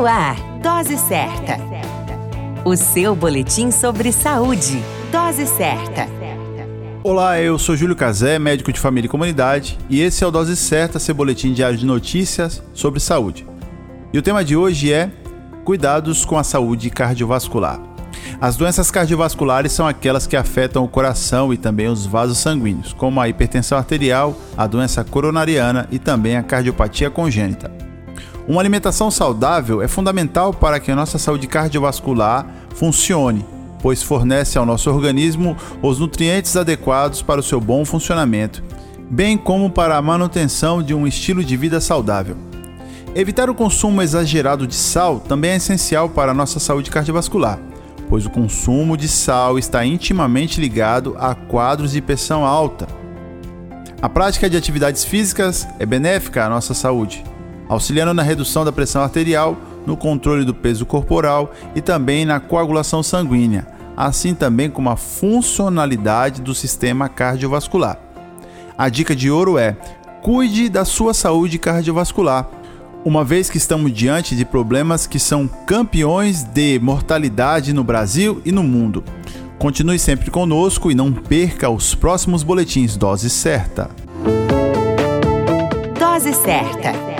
No ar, Dose Certa. O seu boletim sobre saúde. Dose Certa. Olá, eu sou Júlio Cazé, médico de família e comunidade, e esse é o Dose Certa, seu boletim diário de notícias sobre saúde. E o tema de hoje é Cuidados com a saúde cardiovascular. As doenças cardiovasculares são aquelas que afetam o coração e também os vasos sanguíneos, como a hipertensão arterial, a doença coronariana e também a cardiopatia congênita. Uma alimentação saudável é fundamental para que a nossa saúde cardiovascular funcione, pois fornece ao nosso organismo os nutrientes adequados para o seu bom funcionamento, bem como para a manutenção de um estilo de vida saudável. Evitar o consumo exagerado de sal também é essencial para a nossa saúde cardiovascular pois o consumo de sal está intimamente ligado a quadros de pressão alta. A prática de atividades físicas é benéfica à nossa saúde, auxiliando na redução da pressão arterial, no controle do peso corporal e também na coagulação sanguínea, assim também como a funcionalidade do sistema cardiovascular. A dica de ouro é: cuide da sua saúde cardiovascular uma vez que estamos diante de problemas que são campeões de mortalidade no Brasil e no mundo. Continue sempre conosco e não perca os próximos boletins Dose Certa. Dose Certa